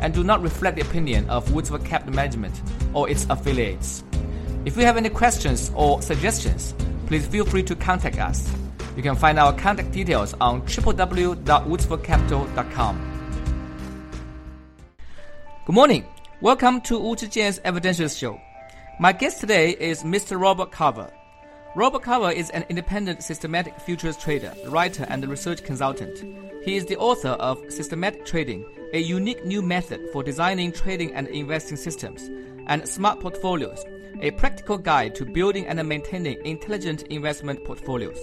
and do not reflect the opinion of Woodsford Capital Management or its affiliates. If you have any questions or suggestions, please feel free to contact us. You can find our contact details on www.woodsfordcapital.com. Good morning. Welcome to Wu Zhijian's Evidential Show. My guest today is Mr. Robert Carver. Robert Carver is an independent systematic futures trader, writer, and research consultant. He is the author of Systematic Trading, a unique new method for designing trading and investing systems, and Smart Portfolios, a practical guide to building and maintaining intelligent investment portfolios.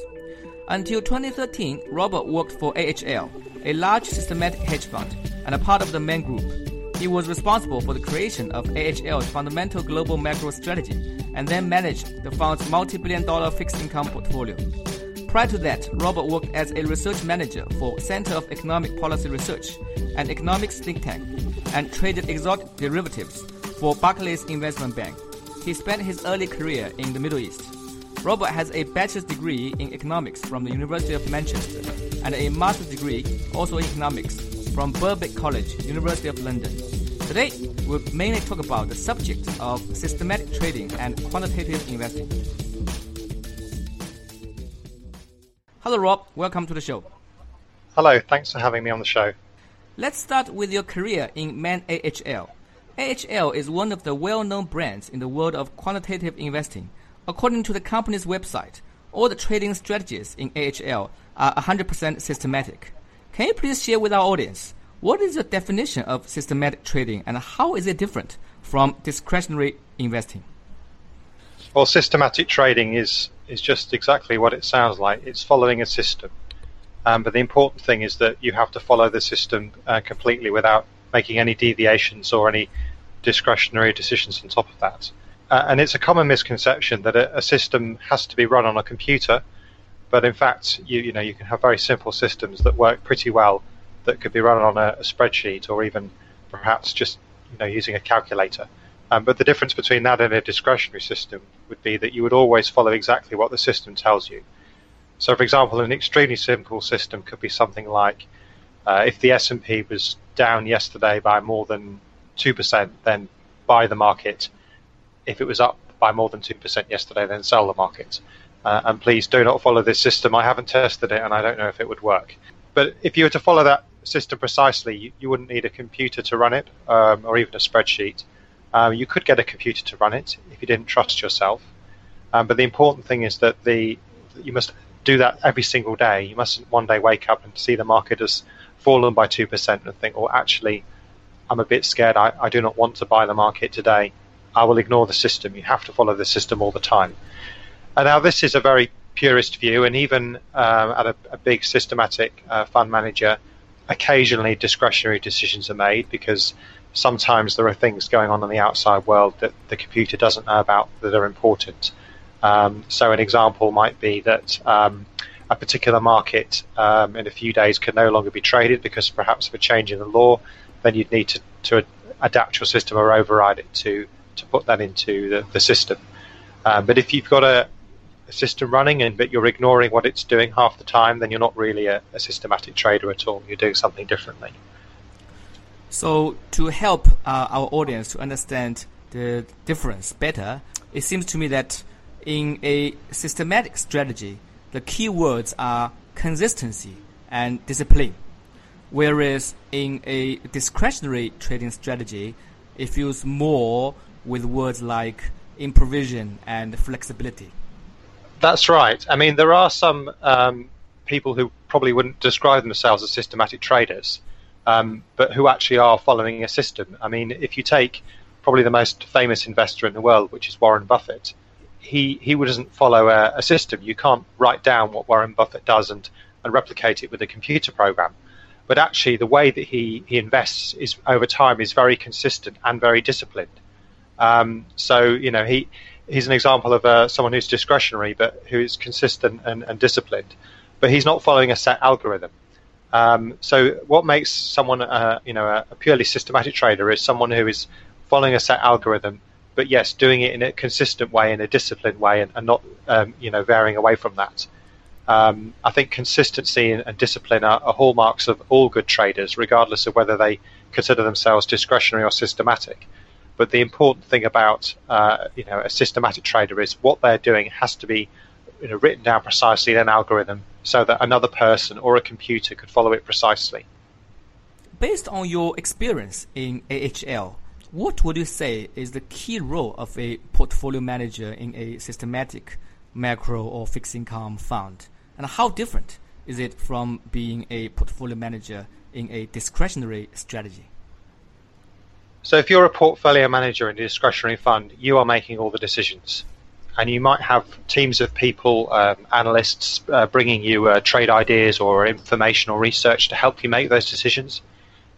Until 2013, Robert worked for AHL, a large systematic hedge fund, and a part of the Man Group. He was responsible for the creation of AHL's fundamental global macro strategy and then managed the fund's multi billion dollar fixed income portfolio. Prior to that, Robert worked as a research manager for Center of Economic Policy Research, an economics think tank, and traded exotic derivatives for Barclays Investment Bank. He spent his early career in the Middle East. Robert has a bachelor's degree in economics from the University of Manchester and a master's degree also in economics from Birkbeck College, University of London. Today, we'll mainly talk about the subject of systematic trading and quantitative investing. Hello, Rob. Welcome to the show. Hello, thanks for having me on the show. Let's start with your career in Man AHL. AHL is one of the well known brands in the world of quantitative investing. According to the company's website, all the trading strategies in AHL are 100% systematic. Can you please share with our audience what is the definition of systematic trading and how is it different from discretionary investing? Well, systematic trading is is just exactly what it sounds like. It's following a system. Um, but the important thing is that you have to follow the system uh, completely without making any deviations or any discretionary decisions on top of that. Uh, and it's a common misconception that a, a, system has to be run on a computer, but in fact, you you know you can have very simple systems that work pretty well that could be run on a, a spreadsheet or even perhaps just you know using a calculator. Um, but the difference between that and a discretionary system would be that you would always follow exactly what the system tells you. So, for example, an extremely simple system could be something like uh, if the S&P was down yesterday by more than 2%, then buy the market. If it was up by more than 2% yesterday, then sell the market. Uh, and please do not follow this system. I haven't tested it and I don't know if it would work. But if you were to follow that system precisely, you, you wouldn't need a computer to run it um, or even a spreadsheet. Um, you could get a computer to run it if you didn't trust yourself. Um, but the important thing is that the you must do that every single day. You mustn't one day wake up and see the market has fallen by 2% and think, oh, actually, I'm a bit scared. I, I do not want to buy the market today. I will ignore the system. You have to follow the system all the time. And now, this is a very purist view, and even um, at a, a, big systematic uh, fund manager, occasionally discretionary decisions are made because sometimes there are things going on in the outside world that the computer doesn't know about that are important. Um, so an example might be that um, a particular market um, in a few days can no longer be traded because perhaps of a change in the law. Then you'd need to, to adapt your system or override it to to put that into the, the system. Um, but if you've got a, system running and but you're ignoring what it's doing half the time, then you're not really a, a systematic trader at all. You're doing something differently. So, to help uh, our audience to understand the difference better, it seems to me that in a systematic strategy, the key words are consistency and discipline. Whereas in a discretionary trading strategy, it feels more with words like improvisation and flexibility. That's right. I mean, there are some um, people who probably wouldn't describe themselves as systematic traders um, but who actually are following a system. I mean, if you take probably the most famous investor in the world, which is Warren Buffett, he he doesn't follow a, a, system. You can't write down what Warren Buffett does and, and replicate it with a computer program. but actually the way that he, he invests is over time is very consistent and very disciplined. Um, so you know he he's an example of uh, someone who's discretionary but who is consistent and, and disciplined, but he's not following a set algorithm. Um, so what makes someone uh, you know a, a, purely systematic trader is someone who is following a set algorithm, but yes, doing it in a consistent way, in a disciplined way, and, and not um, you know varying away from that. Um, I think consistency and, and discipline are, are, hallmarks of all good traders, regardless of whether they consider themselves discretionary or systematic. But the important thing about uh, you know a systematic trader is what they're doing has to be you know, written down precisely in an algorithm so that another person or a computer could follow it precisely. Based on your experience in AHL, what would you say is the key role of a portfolio manager in a systematic macro or fixed income fund? And how different is it from being a portfolio manager in a discretionary strategy? So, if you're a portfolio manager in a discretionary fund, you are making all the decisions. And you might have teams of people, um, analysts, uh, bringing you uh, trade ideas or information or research to help you make those decisions.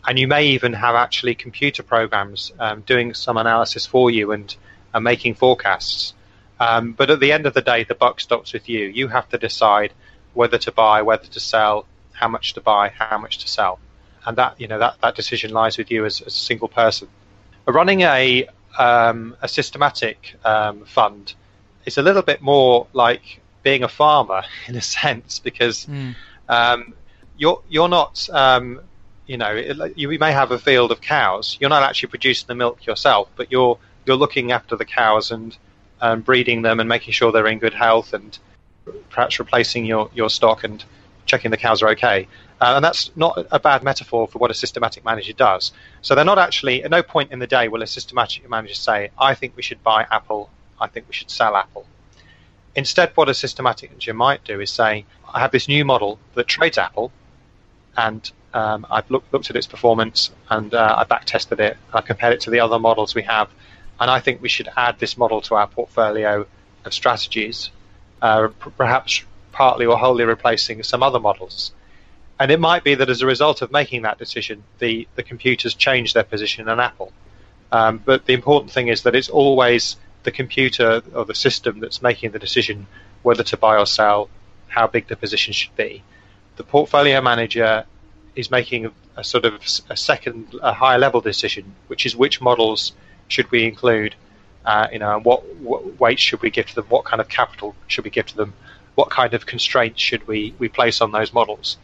And you may even have actually computer programs um, doing some analysis for you and uh, making forecasts. Um, but at the end of the day, the buck stops with you. You have to decide whether to buy, whether to sell, how much to buy, how much to sell and that you know that, that decision lies with you as, as a single person. Running a um, a systematic um, fund is a little bit more like being a farmer in a sense because mm. um, you're you're not um, you know you may have a field of cows. You're not actually producing the milk yourself, but you're you're looking after the cows and um, breeding them and making sure they're in good health and perhaps replacing your, your stock and checking the cows are okay. Uh, and that's not a bad metaphor for what a systematic manager does. So they're not actually, at no point in the day will a systematic manager say, I think we should buy Apple, I think we should sell Apple. Instead, what a systematic manager might do is say, I have this new model that trades Apple, and um, I've look, looked at its performance and uh, I back tested it, I compared it to the other models we have, and I think we should add this model to our portfolio of strategies, uh, perhaps partly or wholly replacing some other models. And it might be that as a result of making that decision, the, the computers change their position in Apple. Um, but the important thing is that it's always the computer or the system that's making the decision whether to buy or sell, how big the position should be. The portfolio manager is making a, sort of a second, a higher level decision, which is which models should we include, uh, you know, what, what weight should we give to them, what kind of capital should we give to them, what kind of constraints should we, we place on those models.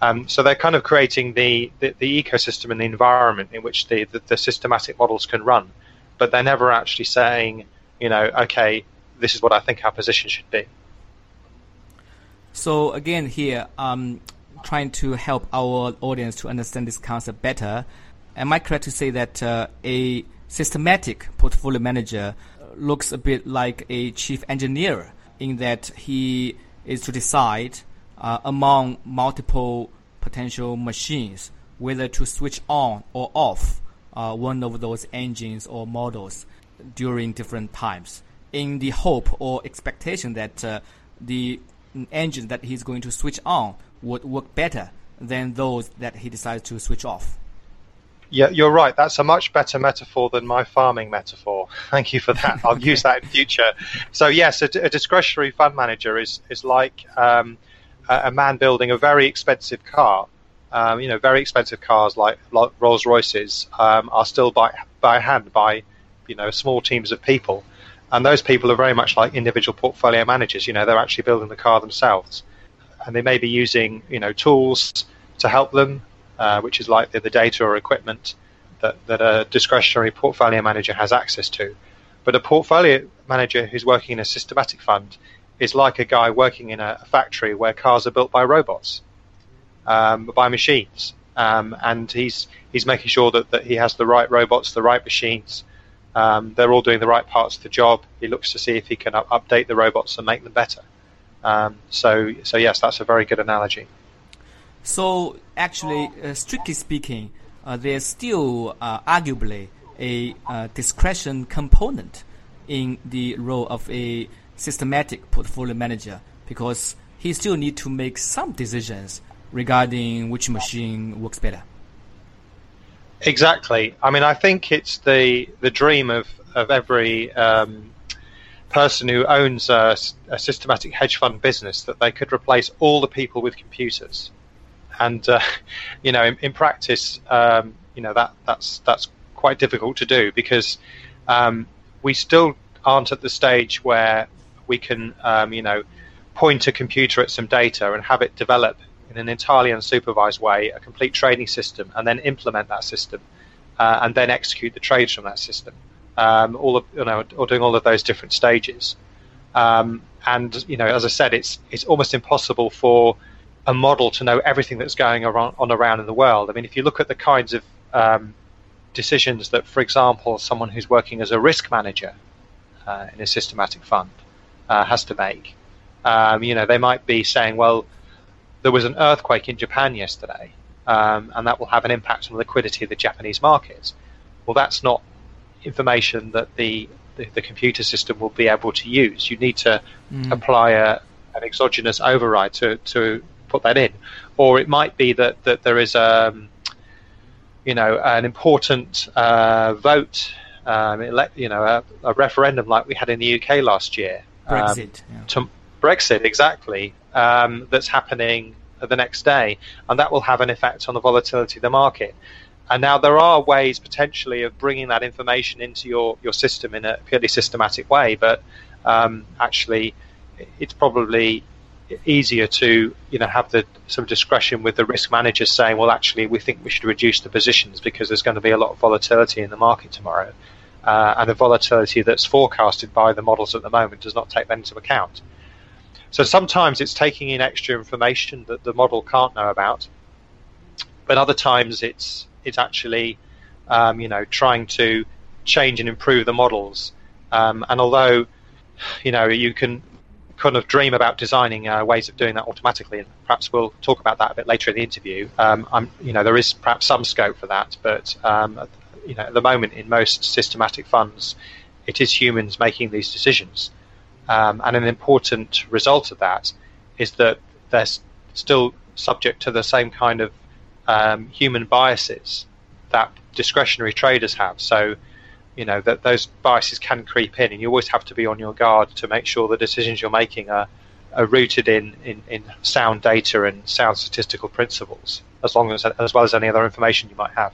Um, so they're kind of creating the, the, the, ecosystem and the environment in which the, the, the, systematic models can run, but they're never actually saying, you know, okay, this is what I think our position should be. So again, here, um, trying to help our audience to understand this concept better. Am I correct to say that uh, a systematic portfolio manager looks a bit like a chief engineer in that he is to decide uh, among multiple potential machines whether to switch on or off uh, one of those engines or models during different times in the hope or expectation that uh, the engine that he's going to switch on would work better than those that he decides to switch off. Yeah, you're right. That's a much better metaphor than my farming metaphor. Thank you for that. I'll use that in future. So yes, a, a discretionary fund manager is is like um, a, man building a very expensive car. Um, you know, very expensive cars like, like Rolls Royces um, are still by by hand by you know small teams of people, and those people are very much like individual portfolio managers. You know, they're actually building the car themselves, and they may be using you know tools to help them uh, which is like the, data or equipment that, that a discretionary portfolio manager has access to. But a portfolio manager who's working in a systematic fund is like a guy working in a, factory where cars are built by robots, um, by machines. Um, and he's he's making sure that, that he has the right robots, the right machines. Um, they're all doing the right parts of the job. He looks to see if he can up- update the robots and make them better. Um, so so yes, that's a very good analogy. So actually, uh, strictly speaking, uh, there's still uh, arguably a uh, discretion component in the role of a systematic portfolio manager because he still need to make some decisions regarding which machine works better. Exactly. I mean, I think it's the the dream of of every um, person who owns a, a, systematic hedge fund business that they could replace all the people with computers. And uh, you know, in, in practice, um, you know that that's that's quite difficult to do because um, we still aren't at the stage where we can, um, you know, point a computer at some data and have it develop in an entirely unsupervised way a complete trading system and then implement that system uh, and then execute the trades from that system. Um, all of you know, or doing all of those different stages. Um, and you know, as I said, it's it's almost impossible for a model to know everything that's going around, on around in the world. I mean, if you look at the kinds of um, decisions that, for example, someone who's working as a risk manager uh, in a systematic fund uh, has to make, um, you know, they might be saying, well, there was an earthquake in Japan yesterday, um, and that will have an impact on the liquidity of the Japanese markets. Well, that's not information that the, the, the computer system will be able to use. You need to mm. apply a, an exogenous override to, to put that in. Or it might be that, that there is a, um, you know, an important uh, vote, um, you know, a, a, referendum like we had in the UK last year. Brexit. Um, yeah. to, Brexit, exactly um, that's happening the next day, and that will have an effect on the volatility of the market. And now there are ways potentially of bringing that information into your, your system in a purely systematic way, but um, actually it's probably easier to you know have the some discretion with the risk managers saying, well, actually we think we should reduce the positions because there's going to be a lot of volatility in the market tomorrow, uh, and the volatility that's forecasted by the models at the moment does not take that into account. So sometimes it's taking in extra information that the model can't know about, but other times it's it's actually um, you know trying to change and improve the models. Um, and although you know you can kind of dream about designing uh, ways of doing that automatically, and perhaps we'll talk about that a bit later in the interview. Um, you know there is perhaps some scope for that, but um, you know at the moment in most systematic funds, it is humans making these decisions. Um, and an important result of that is that they're still subject to the same kind of um, human biases that discretionary traders have. So, you know, that those biases can creep in, and you always have to be on your guard to make sure the decisions you're making are, are rooted in, in, in sound data and sound statistical principles, as long as as well as any other information you might have.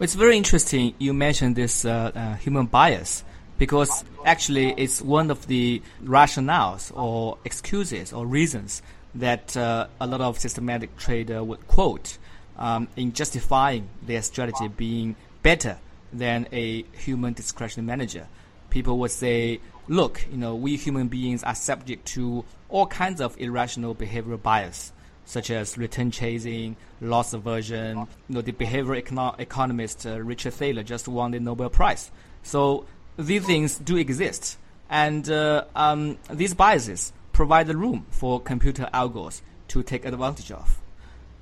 It's very interesting. You mentioned this uh, uh, human bias because actually it's one of the rationales or excuses or reasons that uh, a lot of systematic trader would quote um, in justifying their strategy being better than a human discretion manager. People would say, look, you know, we human beings are subject to all kinds of irrational behavioral bias, such as return chasing, loss aversion. You know, the behavioral econo- economist uh, Richard Thaler just won the Nobel Prize. So these things do exist, and uh, um, these biases provide the room for computer algos to take advantage of.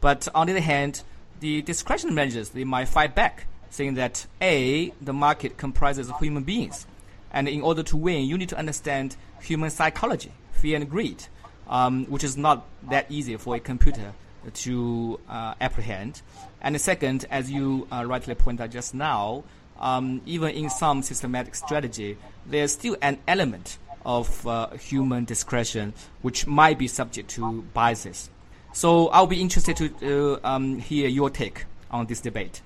But on the other hand, the discretion managers they might fight back, saying that a the market comprises of human beings, and in order to win, you need to understand human psychology, fear and greed, um, which is not that easy for a computer to uh, apprehend. And second, as you uh, rightly pointed out just now, um, even in some systematic strategy, there's still an element of uh, human discretion which might be subject to biases. So I'll be interested to uh, um, hear your take on this debate.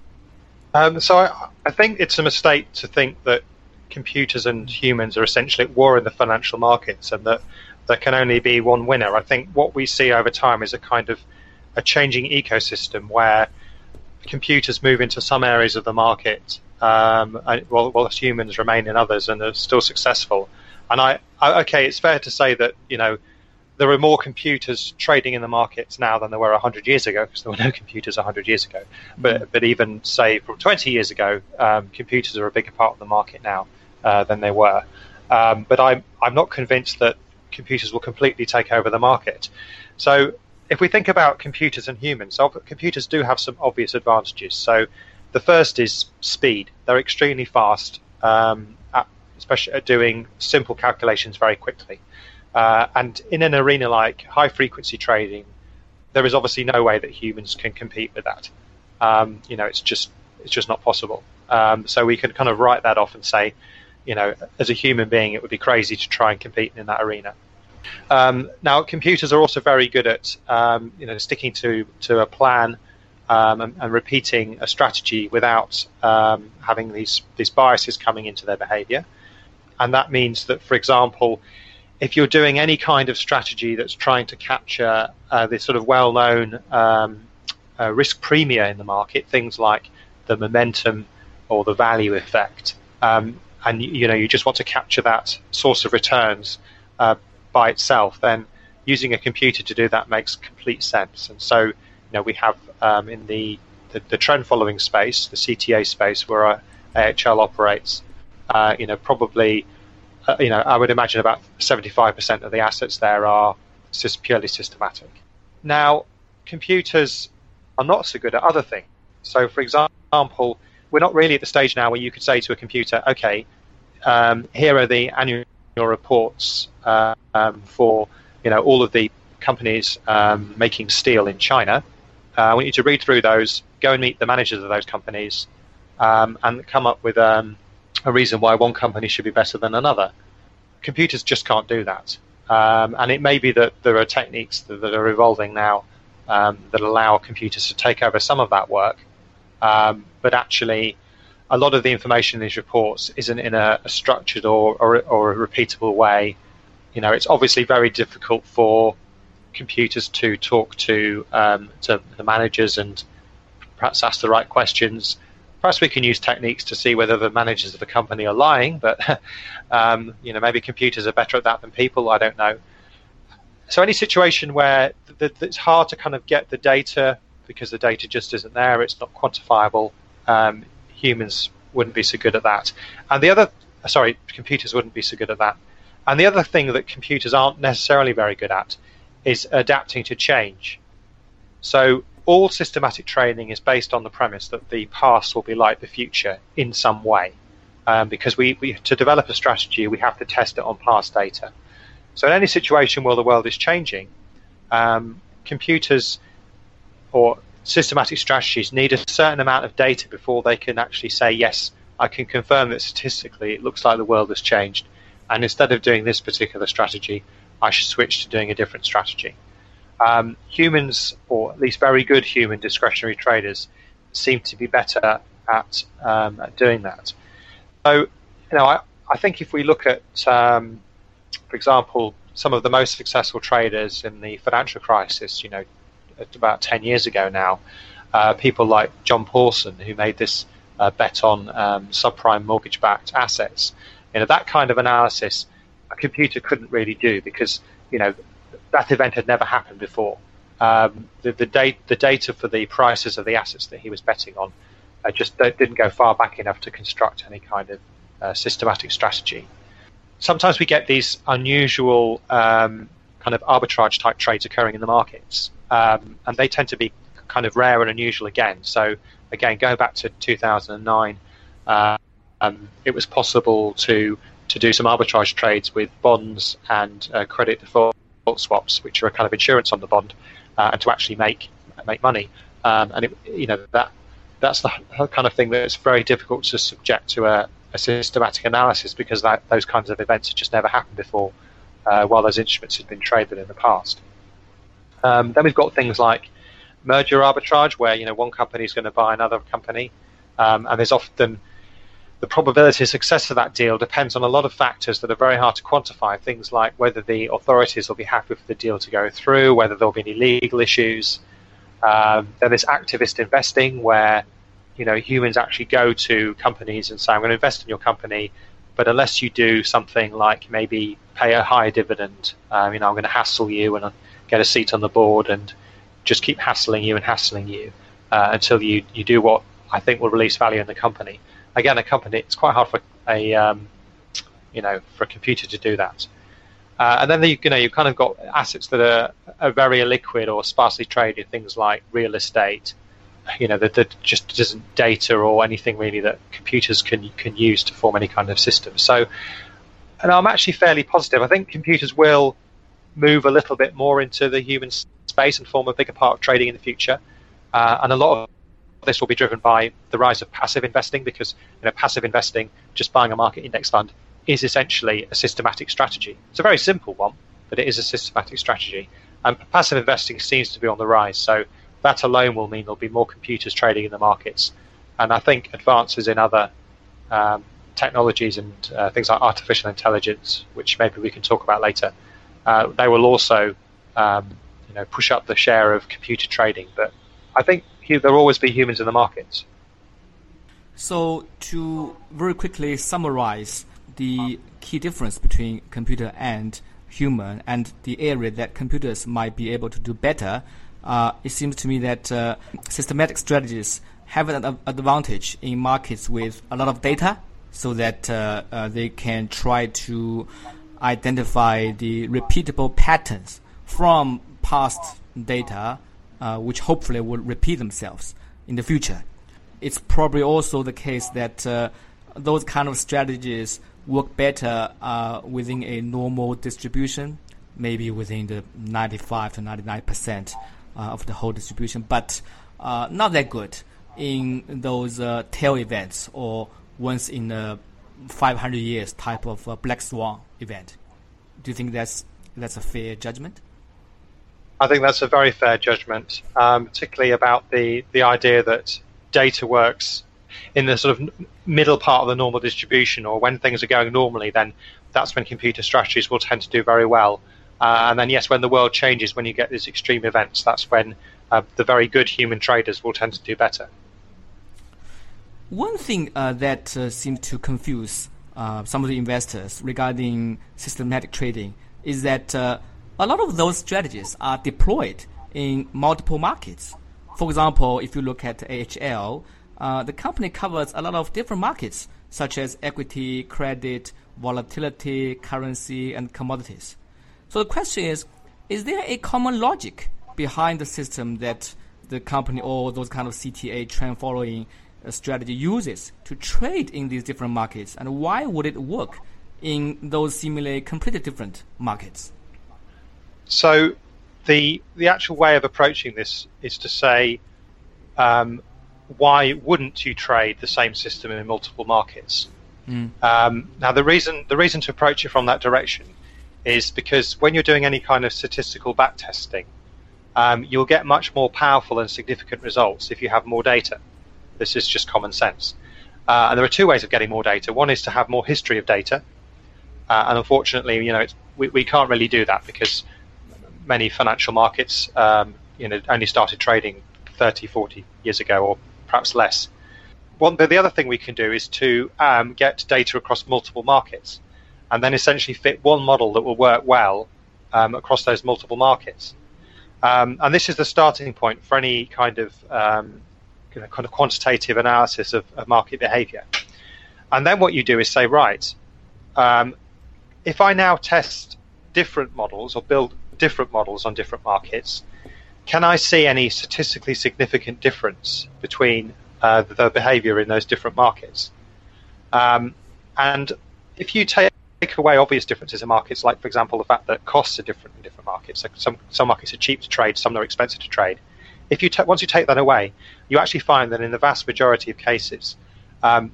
Um, so I, I, think it's a mistake to think that computers and humans are essentially at war in the financial markets and that there can only be one winner. I think what we see over time is a kind of a changing ecosystem where computers move into some areas of the market um, while, whilst humans remain in others and are still successful. And I, I, okay, it's fair to say that you know there are more computers trading in the markets now than there were 100 years ago because there were no computers 100 years ago. But mm. but even say from 20 years ago, um, computers are a bigger part of the market now uh, than they were. Um, but I'm I'm not convinced that computers will completely take over the market. So if we think about computers and humans, computers do have some obvious advantages. So the first is speed. They're extremely fast, um, at, especially at doing simple calculations very quickly. Uh, and in an arena like high frequency trading, there is obviously no way that humans can compete with that. Um, you know, it's just it's just not possible. Um, so we can kind of write that off and say, you know, as a human being, it would be crazy to try and compete in that arena. Um, now, computers are also very good at um, you know sticking to to a plan um, and, and, repeating a strategy without um, having these these biases coming into their behaviour, and that means that, for example, if you're doing any kind of strategy that's trying to capture uh, this sort of well-known um, uh, risk premia in the market, things like the momentum or the value effect, um, and you know you just want to capture that source of returns uh, by itself, then using a computer to do that makes complete sense. And so, you know, we have um, in the, the, the trend following space, the CTA space, where AHL operates, uh, you know, probably, uh, you know, I would imagine about 75% of the assets there are just purely systematic. Now, computers are not so good at other things. So, for example, we're not really at the stage now where you could say to a computer, okay, um, here are the annual reports uh, um, for you know all of the companies um, making steel in China. Uh, I want you to read through those, go and meet the managers of those companies, um, and come up with um, a reason why one company should be better than another. Computers just can't do that, um, and it may be that there are techniques that, that are evolving now that allow computers to take over some of that work, but actually a lot of the information in these reports isn't in a, a structured or, or, or, a repeatable way. You know, it's obviously very difficult for computers to talk to um, to the managers and perhaps ask the right questions. Perhaps we can use techniques to see whether the managers of the company are lying, but um, you know, maybe computers are better at that than people. I don't know. So any situation where th- th- it's hard to kind of get the data because the data just isn't there, it's not quantifiable. Um, humans wouldn't be so good at that. And the other, sorry, computers wouldn't be so good at that. And the other thing that computers aren't necessarily very good at is adapting to change. So all systematic trading is based on the premise that the past will be like the future in some way. Um, because we, we, to develop a strategy, we have to test it on past data. So in any situation where the world is changing, um, computers or systematic strategies need a certain amount of data before they can actually say, yes, I can confirm that statistically it looks like the world has changed. And instead of doing this particular strategy, I should switch to doing a different strategy. Um, humans, or at least very good human discretionary traders, seem to be better at, um, at doing that. So, you know, I, I think if we look at, um, for example, some of the most successful traders in the financial crisis, you know, about 10 years ago now, uh, people like John Paulson, who made this uh, bet on um, subprime mortgage backed assets. You know, that kind of analysis a computer couldn't really do because, you know, that event had never happened before. Um, the, the, date, the data for the prices of the assets that he was betting on uh, just didn't go far back enough to construct any kind of uh, systematic strategy. Sometimes we get these unusual um, kind of arbitrage type trades occurring in the markets um, and they tend to be kind of rare and unusual again. So again, going back to 2009, uh, um, it was possible to to do some arbitrage trades with bonds and uh, credit default swaps, which are a kind of insurance on the bond, uh, and to actually make make money. Um, and it, you know that that's the kind of thing that's very difficult to subject to a, a systematic analysis because that, those kinds of events have just never happened before, uh, while those instruments had been traded in the past. Um, then we've got things like merger arbitrage, where you know one company is going to buy another company, um, and there's often the probability of success of that deal depends on a lot of factors that are very hard to quantify. Things like whether the authorities will be happy for the deal to go through, whether there'll be any legal issues. Um, then there's activist investing, where you know humans actually go to companies and say, "I'm going to invest in your company," but unless you do something like maybe pay a higher dividend, um, you know, I'm going to hassle you and get a seat on the board and just keep hassling you and hassling you uh, until you, you do what I think will release value in the company. Again, a company it's quite hard for a um, you know for a computer to do that. Uh, and then the, you know you've kind of got assets that are, are very illiquid or sparsely traded, things like real estate. You know that, that just isn't data or anything really that computers can can use to form any kind of system. So, and I'm actually fairly positive. I think computers will move a little bit more into the human space and form a bigger part of trading in the future. Uh, and a lot of this will be driven by the rise of passive investing because you know, passive investing, just buying a market index fund, is essentially a systematic strategy. It's a very simple one, but it is a systematic strategy. And passive investing seems to be on the rise. So that alone will mean there'll be more computers trading in the markets. And I think advances in other um, technologies and uh, things like artificial intelligence, which maybe we can talk about later, uh, they will also um, you know, push up the share of computer trading. But I think there'll always be humans in the markets. So, to very quickly summarize the key difference between computer and human and the area that computers might be able to do better, uh, it seems to me that uh, systematic strategies have an advantage in markets with a lot of data so that uh, uh, they can try to identify the repeatable patterns from past data, uh, which hopefully will repeat themselves in the future. It's probably also the case that uh, those kind of strategies work better uh, within a normal distribution, maybe within the 95 to 99 percent uh, of the whole distribution, but uh, not that good in those uh, tail events or once in a 500 years type of black swan event. Do you think that's that's a fair judgment? I think that's a very fair judgment, um, particularly about the, the idea that data works in the sort of middle part of the normal distribution, or when things are going normally, then that's when computer strategies will tend to do very well. Uh, and then, yes, when the world changes, when you get these extreme events, that's when uh, the very good human traders will tend to do better. One thing uh, that uh, seems to confuse uh, some of the investors regarding systematic trading is that uh, a lot of those strategies are deployed in multiple markets. For example, if you look at AHL, uh, the company covers a lot of different markets, such as equity, credit, volatility, currency, and commodities. So the question is, is there a common logic behind the system that the company or those kind of CTA trend following uh, strategy uses to trade in these different markets, and why would it work in those seemingly completely different markets? So, the the actual way of approaching this is to say, um, why wouldn't you trade the same system in multiple markets? Mm. Um, now, the reason the reason to approach it from that direction is because when you're doing any kind of statistical backtesting, um, you'll get much more powerful and significant results if you have more data. This is just common sense. Uh, and there are two ways of getting more data. One is to have more history of data, uh, and unfortunately, you know, we, we can't really do that because many financial markets, um, you know, only started trading 30, 40 years ago, or perhaps less. One, the other thing we can do is to um, get data across multiple markets, and then essentially fit one model that will work well um, across those multiple markets. Um, and this is the starting point for any kind of um, you know, kind of quantitative analysis of, of, market behavior. And then what you do is say, right, um, if I now test different models or build different models on different markets, can I see any statistically significant difference between uh, the behavior in those different markets? Um, and if you take away obvious differences in markets, like for example the fact that costs are different in different markets, like some some markets are cheap to trade, some are expensive to trade. If you once you take that away, you actually find that in the vast majority of cases, um,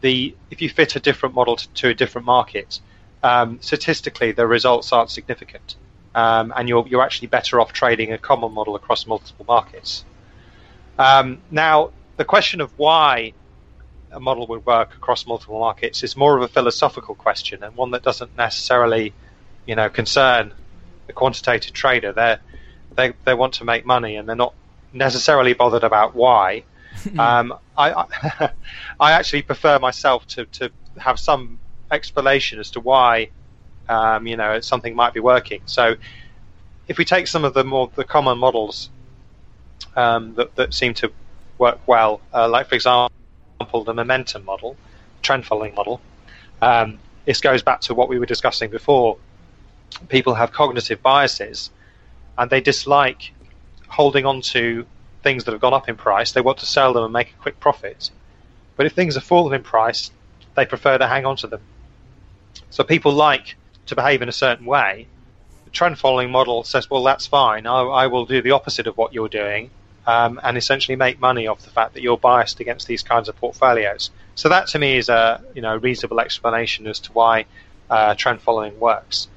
the if you fit a different model to, to a different market, um, statistically the results aren't significant um, and you're you're actually better off trading a common model across multiple markets. Um, now, the question of why a model would work across multiple markets is more of a philosophical question and one that doesn't necessarily, you know, concern the quantitative trader. They they they want to make money and they're not necessarily bothered about why. um, I, I I actually prefer myself to to have some explanation as to why um, you know, something might be working. So if we take some of the more the common models um, that, that seem to work well, uh, like for example the momentum model, trend following model, um, this goes back to what we were discussing before. People have cognitive biases, and they dislike holding on to things that have gone up in price. They want to sell them and make a quick profit. But if things have fallen in price, they prefer to hang on to them. So people like to behave in a certain way the trend following model says, well, that's fine. I, I will do the opposite of what you're doing. Um, and essentially make money off the fact that you're biased against these kinds of portfolios. So that to me is a you know reasonable explanation as to why uh, trend following works.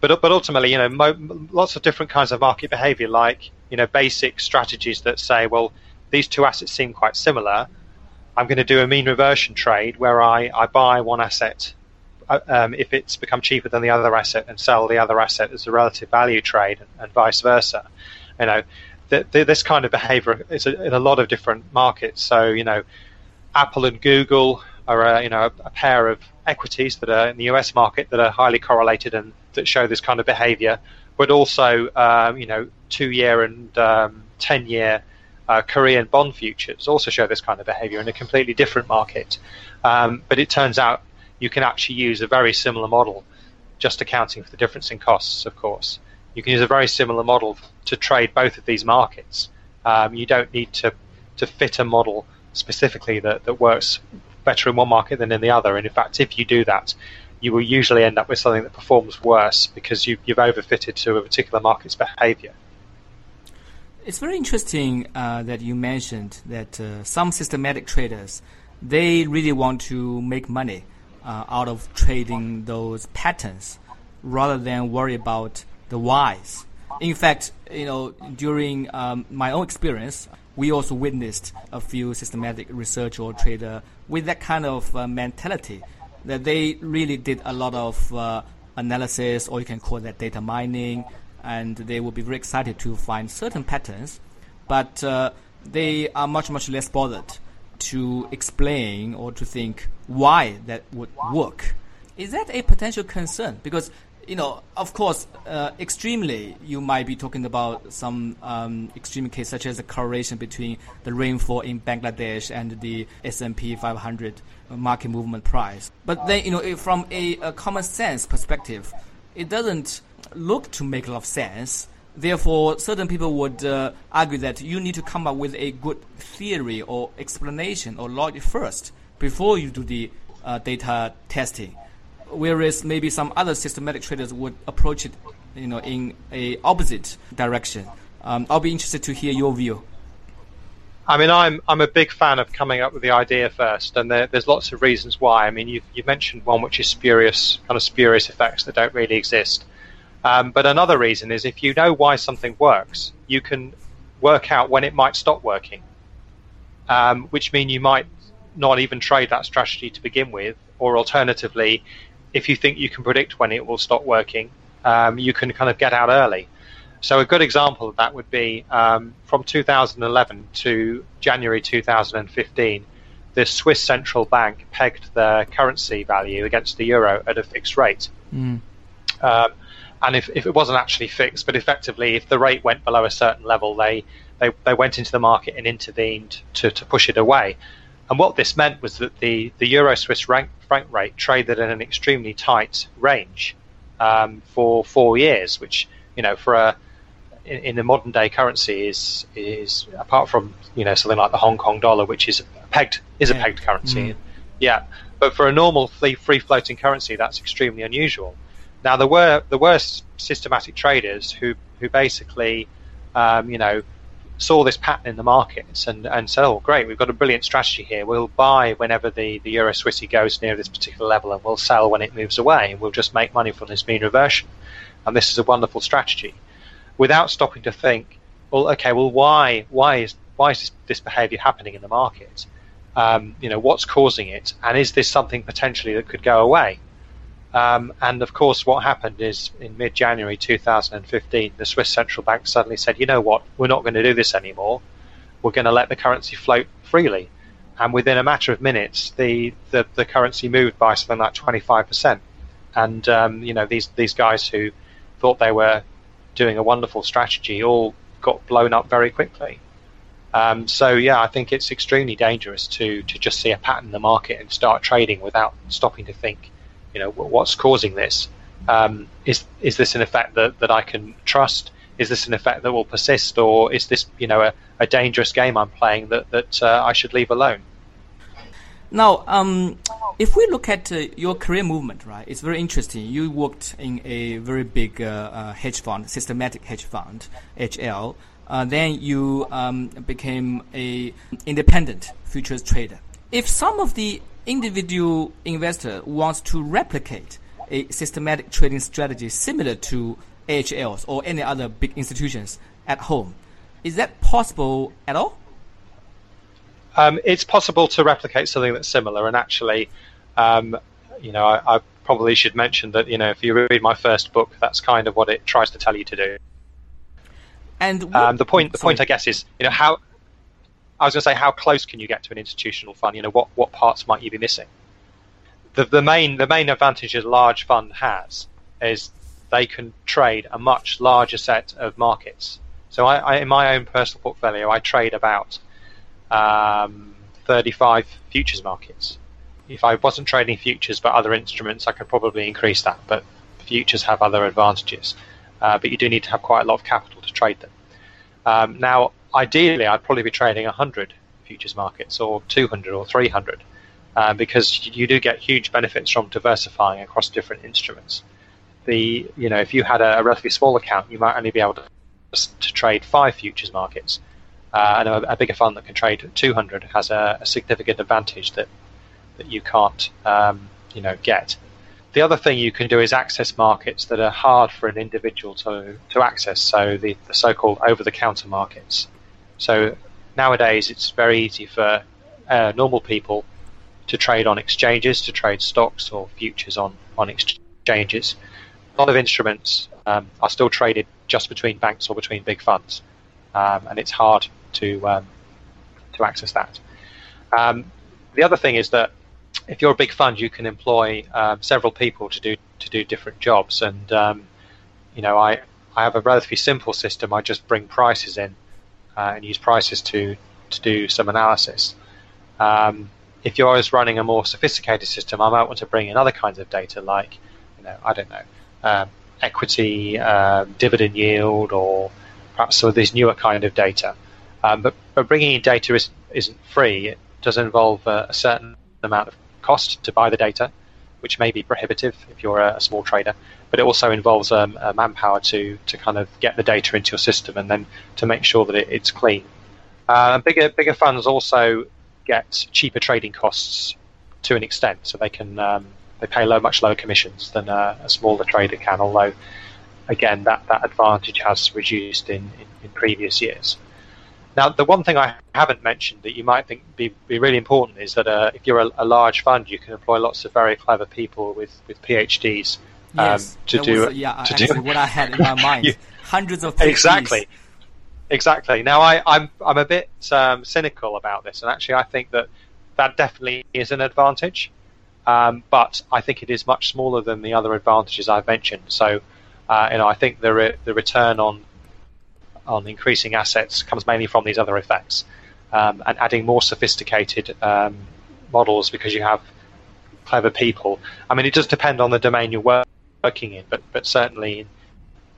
But but ultimately, you know, mo- lots of different kinds of market behavior, like you know, basic strategies that say, well, these two assets seem quite similar. I'm going to do a mean reversion trade where I, I buy one asset um, if it's become cheaper than the other asset and sell the other asset as a relative value trade and, and vice versa. You know, th- th- this kind of behavior is a, in a lot of different markets. So, you know, Apple and Google are a, you know a, pair of equities that are in the US market that are highly correlated and that show this kind of behavior, but also um, you know two year and um, ten year uh, Korean bond futures also show this kind of behavior in a completely different market. Um, but it turns out you can actually use a very similar model, just accounting for the difference in costs, of course. You can use a very similar model to trade both of these markets. Um, you don't need to, to fit a model specifically that, that works better in one market than in the other. And in fact, if you do that, you will usually end up with something that performs worse because you, you've overfitted to a particular market's behavior. It's very interesting uh, that you mentioned that uh, some systematic traders they really want to make money uh, out of trading those patterns rather than worry about the whys. In fact, you know, during um, my own experience, we also witnessed a few systematic research or trader with that kind of uh, mentality that they really did a lot of uh, analysis, or you can call that data mining, and they will be very excited to find certain patterns, but uh, they are much much less bothered to explain or to think why that would work. Is that a potential concern? Because you know, of course, uh, extremely, you might be talking about some um, extreme case, such as the correlation between the rainfall in Bangladesh and the S&P 500 market movement price. But then, you know, from a, a common sense perspective, it doesn't look to make a lot of sense Therefore, certain people would uh, argue that you need to come up with a good theory or explanation or logic first before you do the uh, data testing. Whereas maybe some other systematic traders would approach it, you know, in a opposite direction. Um, I'll be interested to hear your view. I mean, I'm I'm a big fan of coming up with the idea first, and there, there's lots of reasons why. I mean, you you mentioned one which is spurious, kind of spurious effects that don't really exist. Um, but another reason is if you know why something works, you can work out when it might stop working, um, which mean you might not even trade that strategy to begin with, or alternatively, if you think you can predict when it will stop working, um, you can kind of get out early. So a good example of that would be um, from 2011 to January 2015, the Swiss central bank pegged their currency value against the euro at a fixed rate. Mm. Um, and if, if it wasn't actually fixed, but effectively, if the rate went below a certain level, they they, they went into the market and intervened to, to push it away. And what this meant was that the, the euro Swiss franc rate traded in an extremely tight range um, for four years, which you know for a in, in the modern day currency is is apart from you know something like the Hong Kong dollar, which is a pegged is a pegged currency, mm. yeah. But for a normal free, free floating currency, that's extremely unusual. Now there were there were systematic traders who who basically, um, you know, saw this pattern in the markets and, and said, oh, great, we've got a brilliant strategy here. We'll buy whenever the, the Euro Swissy goes near this particular level and we'll sell when it moves away we'll just make money from this mean reversion. And this is a wonderful strategy. Without stopping to think, well, okay, well, why, why is, why is this, this behavior happening in the market? Um, you know, what's causing it? And is this something potentially that could go away? Um, and of course, what happened is in mid January 2015, the Swiss central bank suddenly said, you know what, we're not going to do this anymore. We're going to let the currency float freely. And within a matter of minutes, the, the, the currency moved by something like 25%. And, um, you know, these, these guys who thought they were doing a wonderful strategy all got blown up very quickly. Um, so yeah, I think it's extremely dangerous to to just see a pattern in the market and start trading without stopping to think you know, what's causing this? Um, is is this an effect that, that I can trust? Is this an effect that will persist, or is this you know a, a dangerous game I'm playing that that uh, I should leave alone? Now, um, if we look at uh, your career movement, right, it's very interesting. You worked in a very big uh, uh, hedge fund, systematic hedge fund, AHL. Uh, then you um, became a independent futures trader. If some of the individual investor wants to replicate a systematic trading strategy similar to AHLs or any other big institutions at home, is that possible at all? Um, it's possible to replicate something that's similar, and actually, um, you know, I, I, probably should mention that you know if you read my first book, that's kind of what it tries to tell you to do. And what, um, the point, the sorry. point, I guess, is you know how I was going to say how close can you get to an institutional fund? You know, what what parts might you be missing? The the main the main advantage a large fund has is they can trade a much larger set of markets. So I, I in my own personal portfolio, I trade about um, 35 futures markets. If I wasn't trading futures but other instruments, I could probably increase that. But futures have other advantages. Uh, but you do need to have quite a lot of capital to trade them. Um, now, ideally, I'd probably be trading 100 futures markets or 200 or 300 uh, because you do get huge benefits from diversifying across different instruments. The you know if you had a, a relatively small account, you might only be able to, to trade five futures markets uh, and a, a, bigger fund that can trade 200 has a, a significant advantage that that you can't um, you know get. The other thing you can do is access markets that are hard for an individual to, to access, so the, the so-called over-the-counter markets. So nowadays it's very easy for uh, normal people to trade on exchanges, to trade stocks or futures on, on exchanges. A lot of instruments um, are still traded just between banks or between big funds, um, and it's hard to um, to access that. Um, the other thing is that if you're a big fund, you can employ um, several people to do to do different jobs. And um, you know, I I have a relatively simple system. I just bring prices in uh, and use prices to to do some analysis. Um, if you're always running a more sophisticated system, I might want to bring in other kinds of data, like you know, I don't know, um, equity, uh, dividend yield, or perhaps some of these newer kind of data. Um, but, but bringing in data is, isn't free. It does involve a, a, certain amount of cost to buy the data, which may be prohibitive if you're a, a small trader. But it also involves um, manpower to, to kind of get the data into your system and then to make sure that it, it's clean. Uh, bigger bigger funds also get cheaper trading costs to an extent, so they can um, they pay low, much lower commissions than a, a, smaller trader can. Although, again, that, that advantage has reduced in, in, in previous years. Now, the one thing I haven't mentioned that you might think be, be really important is that uh, if you're a, a, large fund, you can employ lots of very clever people with, with PhDs um, yes, to do was, yeah, to actually do what I had in my mind. you, Hundreds of PhDs. Exactly, exactly. Now, I, am I'm, I'm a bit um, cynical about this, and actually, I think that that definitely is an advantage, um, but I think it is much smaller than the other advantages I've mentioned. So, uh, you know, I think the re- the return on on increasing assets comes mainly from these other effects um, and adding more sophisticated um, models because you have clever people. I mean, it does depend on the domain you're working in, but but certainly in,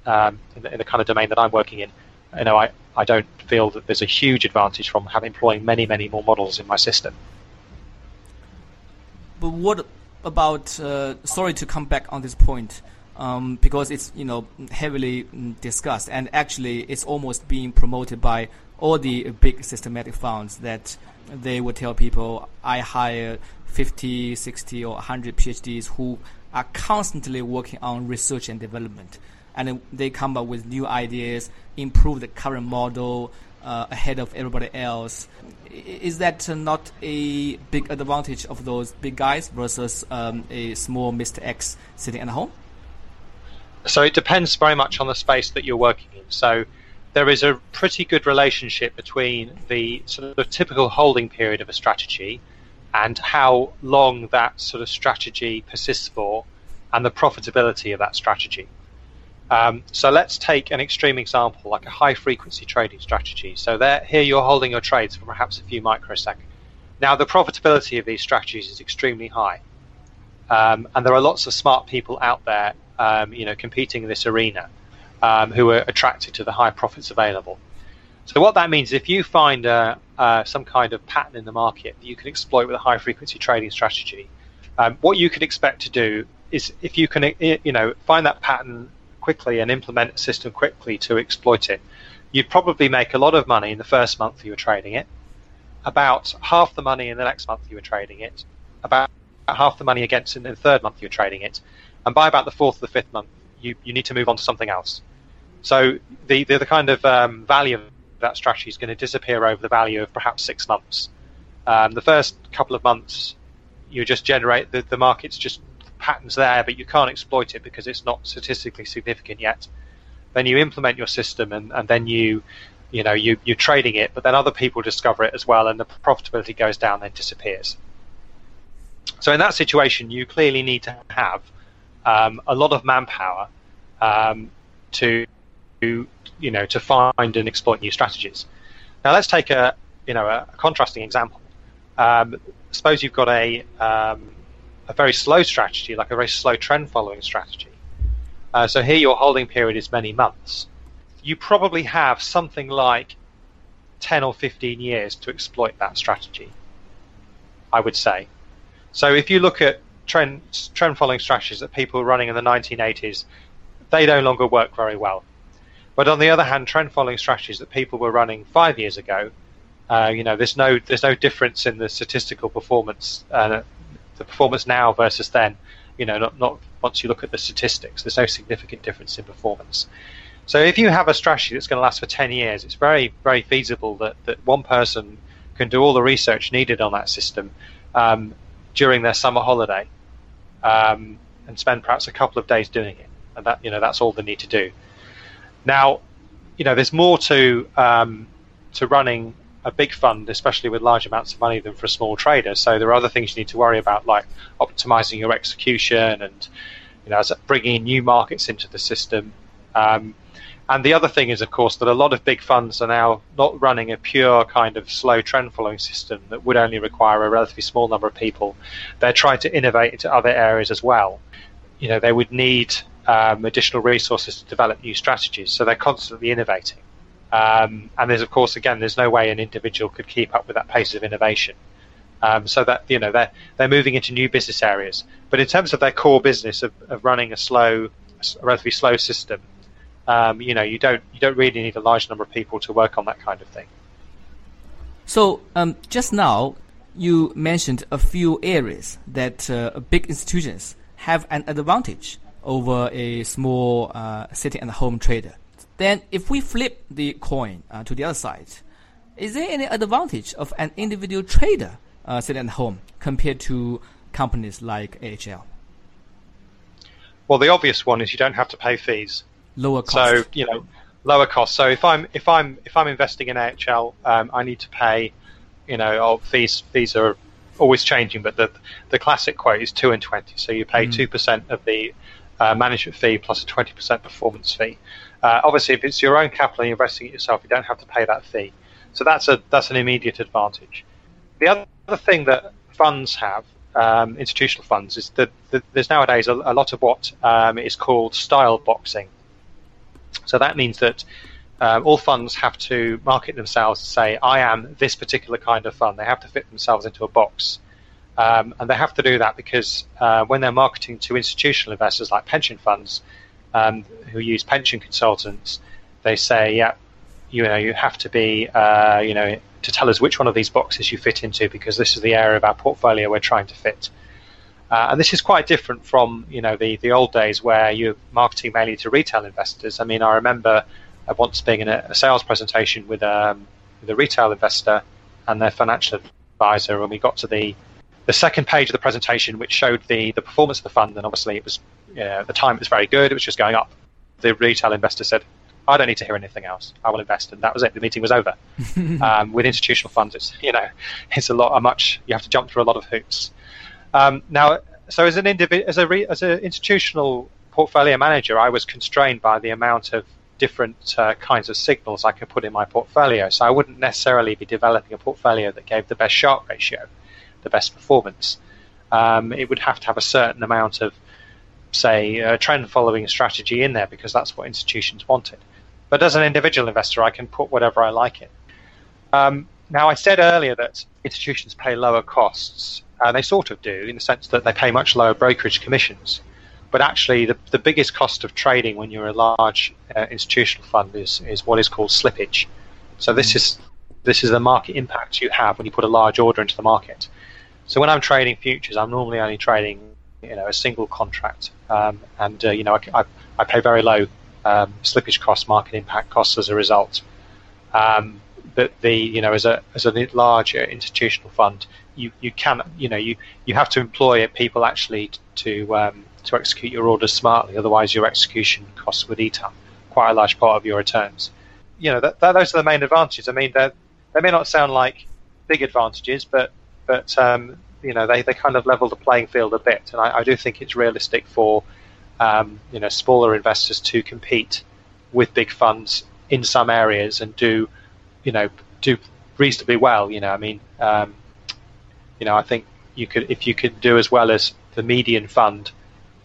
um, in, the, in, the, kind of domain that I'm working in, you know, I, I don't feel that there's a huge advantage from having employing many many more models in my system. But what about? Uh, sorry to come back on this point um, because it's you know heavily discussed and actually it's almost being promoted by all the big systematic funds that they would tell people I hire 50, 60 or 100 PhDs who are constantly working on research and development and they come up with new ideas, improve the current model uh, ahead of everybody else. Is that not a big advantage of those big guys versus um, a small Mr. X sitting at home? So it depends very much on the space that you're working in. So there is a pretty good relationship between the sort of typical holding period of a strategy and how long that sort of strategy persists for and the profitability of that strategy. Um, so let's take an extreme example, like a high frequency trading strategy. So there, here you're holding your trades for perhaps a few microseconds. Now the profitability of these strategies is extremely high, um, and there are lots of smart people out there um, you know, competing in this arena um, who are attracted to the high profits available. So what that means, is if you find uh, uh, some kind of pattern in the market that you can exploit with a high frequency trading strategy, Um, what you could expect to do is if you can, you know, find that pattern quickly and implement a system quickly to exploit it, you'd probably make a lot of money in the first month you were trading it, about half the money in the next month you were trading it, about half the money against in the third month you're trading it, and by about the fourth or the fifth month, you, you need to move on to something else. So the, the, the kind of um, value of that strategy is going to disappear over the value of perhaps six months. Um, the first couple of months, you just generate the, the market's just patterns there, but you can't exploit it because it's not statistically significant yet. Then you implement your system, and, and then you, you know, you you're trading it, but then other people discover it as well, and the profitability goes down, then disappears. So in that situation, you clearly need to have um, a lot of manpower um, to, you know, to find and exploit new strategies. Now let's take a, you know, a, contrasting example. Um, suppose you've got a um, a very slow strategy, like a very slow trend following strategy. Uh, so here your holding period is many months. You probably have something like 10 or 15 years to exploit that strategy, I would say. So if you look at trend trend following strategies that people were running in the 1980s, they no longer work very well. But on the other hand, trend following strategies that people were running five years ago, uh, you know, there's no there's no difference in the statistical performance uh, the performance now versus then, you know, not, not once you look at the statistics, there's no significant difference in performance. So if you have a strategy that's going to last for 10 years, it's very, very feasible that, that one person can do all the research needed on that system um, during their summer holiday um, and spend perhaps a couple of days doing it. And that, you know, that's all they need to do. Now, you know, there's more to um, to running a big fund, especially with large amounts of money, than for a small trader. So there are other things you need to worry about, like optimizing your execution and you know bringing new markets into the system. Um, and the other thing is, of course, that a lot of big funds are now not running a pure kind of slow trend following system that would only require a relatively small number of people. They're trying to innovate into other areas as well. You know, they would need um, additional resources to develop new strategies, so they're constantly innovating. Um, and there's of course again there's no way an individual could keep up with that pace of innovation. Um, so that you know they're they're moving into new business areas. But in terms of their core business of, of running a slow, a relatively slow system, um, you know you don't you don't really need a large number of people to work on that kind of thing. So um, just now you mentioned a few areas that uh, big institutions have an advantage over a small uh, sitting at home trader. Then, if we flip the coin uh, to the other side, is there any advantage of an individual trader uh, sitting at home compared to companies like AHL? Well, the obvious one is you don't have to pay fees. Lower cost. So you know, lower cost. So if I'm if I'm if I'm investing in AHL, um, I need to pay, you know, oh, fees. Fees are always changing, but the the classic quote is two and twenty. So you pay mm. two mm. percent of the uh, management fee plus a twenty percent performance fee. Uh, obviously, if it's your own capital and you're investing it yourself, you don't have to pay that fee. So that's a that's an immediate advantage. The other thing that funds have, um, institutional funds, is that, there's nowadays a, a, lot of what um, is called style boxing. So that means that um, all funds have to market themselves to say, I am this particular kind of fund. They have to fit themselves into a box. Um, and they have to do that because uh, when they're marketing to institutional investors like pension funds, um, who use pension consultants, they say, yeah, you know, you have to be, uh, you know, to tell us which one of these boxes you fit into because this is the area of our portfolio we're trying to fit. Uh, and this is quite different from, you know, the, the old days where you're marketing mainly to retail investors. I mean, I remember once being in a, a sales presentation with, um, with a retail investor and their financial advisor, and we got to the the second page of the presentation, which showed the, the performance of the fund, and obviously it was you know, at the time it was very good. It was just going up. The retail investor said, "I don't need to hear anything else. I will invest," and that was it. The meeting was over. um, with institutional funds, it's you know, it's a lot, a much. You have to jump through a lot of hoops. Um, now, so as an individual, as a re- as an institutional portfolio manager, I was constrained by the amount of different uh, kinds of signals I could put in my portfolio. So I wouldn't necessarily be developing a portfolio that gave the best Sharpe ratio, the best performance. Um, it would have to have a certain amount of say, a trend following strategy in there because that's what institutions wanted. But as an individual investor, I can put whatever I like in. Um, now, I said earlier that institutions pay lower costs Uh, they sort of do in the sense that they pay much lower brokerage commissions. But actually, the, the biggest cost of trading when you're a large uh, institutional fund is, is what is called slippage. So this is this is the market impact you have when you put a large order into the market. So when I'm trading futures, I'm normally only trading you know a single contract, um, and uh, you know I, I, I, pay very low um, slippage costs, market impact costs as a result. Um, but the you know as a as a large institutional fund, you, you can you know you, you have to employ people actually to um, to execute your orders smartly. Otherwise, your execution costs would eat up quite a large part of your returns. You know that, that those are the main advantages. I mean, they may not sound like big advantages, but but um, you know they, they kind of level the playing field a bit, and I, I do think it's realistic for um, you know smaller investors to compete with big funds in some areas and do you know do reasonably well. You know, I mean, um, you know, I think you could if you could do as well as the median fund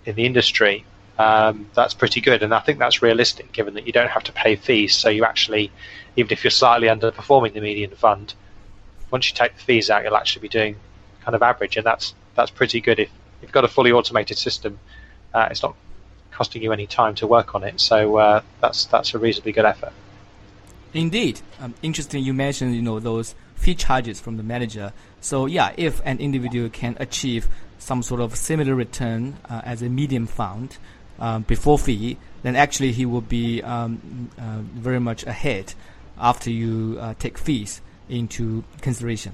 in the industry, um, that's pretty good, and I think that's realistic given that you don't have to pay fees. So you actually, even if you're slightly underperforming the median fund, once you take the fees out, you'll actually be doing kind of average, and that's that's pretty good. If you've got a fully automated system, uh, it's not costing you any time to work on it, so uh, that's that's a reasonably good effort. Indeed, um, interesting. You mentioned you know those fee charges from the manager. So yeah, if an individual can achieve some sort of similar return uh, as a medium fund um, before fee, then actually he will be um, uh, very much ahead after you uh, take fees into consideration.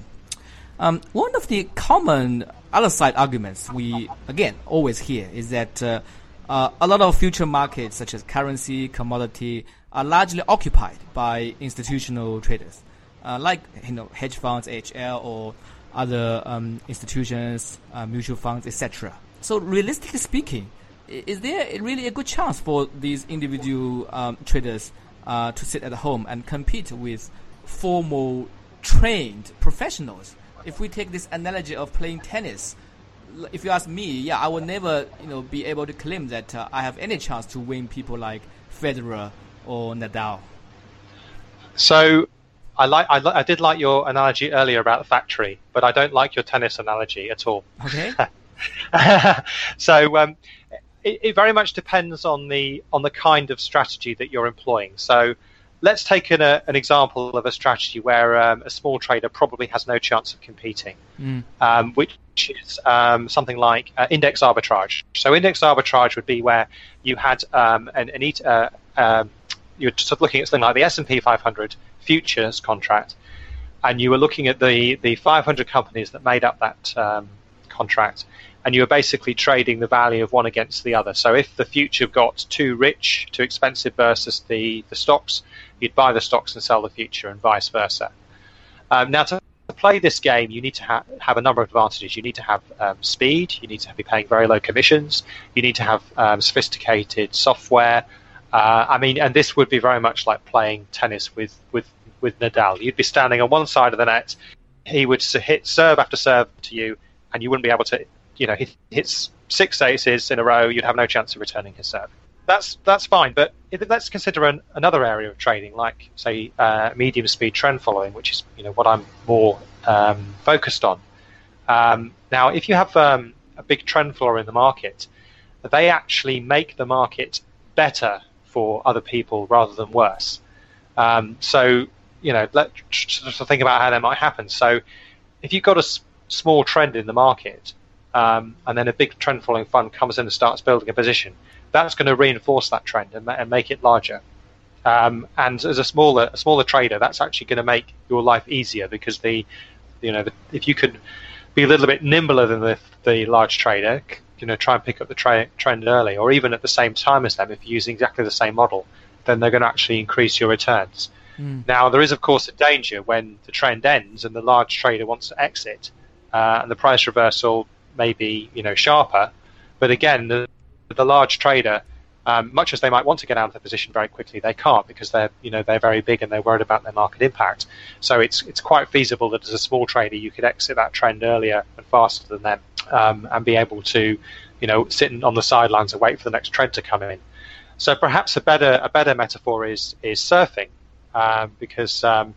Um, one of the common other side arguments we again always hear is that uh, uh, a lot of future markets such as currency, commodity are largely occupied by institutional traders, uh, like you know hedge funds, AHL, or other um, institutions, uh, mutual funds, etc. So, realistically speaking, is there really a good chance for these individual um, traders uh, to sit at home and compete with formal, trained professionals? If we take this analogy of playing tennis, if you ask me, yeah, I will never, you know, be able to claim that uh, I have any chance to win people like Federer or Nadal. So I like I, I, did like your analogy earlier about the factory, but I don't like your tennis analogy at all. Okay. so um, it, it, very much depends on the on the kind of strategy that you're employing. So let's take an, a, an example of a strategy where um, a small trader probably has no chance of competing, mm. um, which is um, something like uh, index arbitrage. So index arbitrage would be where you had um, an, an uh, um, you're sort of looking at something like the S&P 500 futures contract, and you were looking at the, the 500 companies that made up that um, contract, and you were basically trading the value of one against the other. So if the future got too rich, too expensive versus the, the stocks, you'd buy the stocks and sell the future, and vice versa. Um, now, to play this game, you need to ha- have a number of advantages. You need to have um, speed, you need to be paying very low commissions, you need to have um, sophisticated software, uh, I mean, and this would be very much like playing tennis with, with, with Nadal. You'd be standing on one side of the net, he would hit serve after serve to you, and you wouldn't be able to, you know, he hits six aces in a row, you'd have no chance of returning his serve. That's that's fine, but let's consider an, another area of trading, like say uh, medium speed trend following, which is you know what I'm more um, focused on. Um, now, if you have um, a big trend follower in the market, they actually make the market better for other people rather than worse. Um, so, you know, let's think about how that might happen. So, if you've got a s- small trend in the market, um, and then a big trend following fund comes in and starts building a position, that's going to reinforce that trend and, and make it larger. Um, and as a smaller a smaller trader, that's actually going to make your life easier because the, you know, the, if you could be a little bit nimbler than the, the large trader, you know try and pick up the tra- trend early, or even at the same time as them, if you're using exactly the same model, then they're going to actually increase your returns. Mm. Now there is of course a danger when the trend ends and the large trader wants to exit, uh, and the price reversal may be you know sharper, but again the, the large trader. Um, much as they might want to get out of the position very quickly, they can't because they're you know they're very big and they're worried about their market impact. So it's it's quite feasible that as a small trader you could exit that trend earlier and faster than them um, and be able to, you know, sit on the sidelines and wait for the next trend to come in. So perhaps a better a better metaphor is is surfing, um, because um,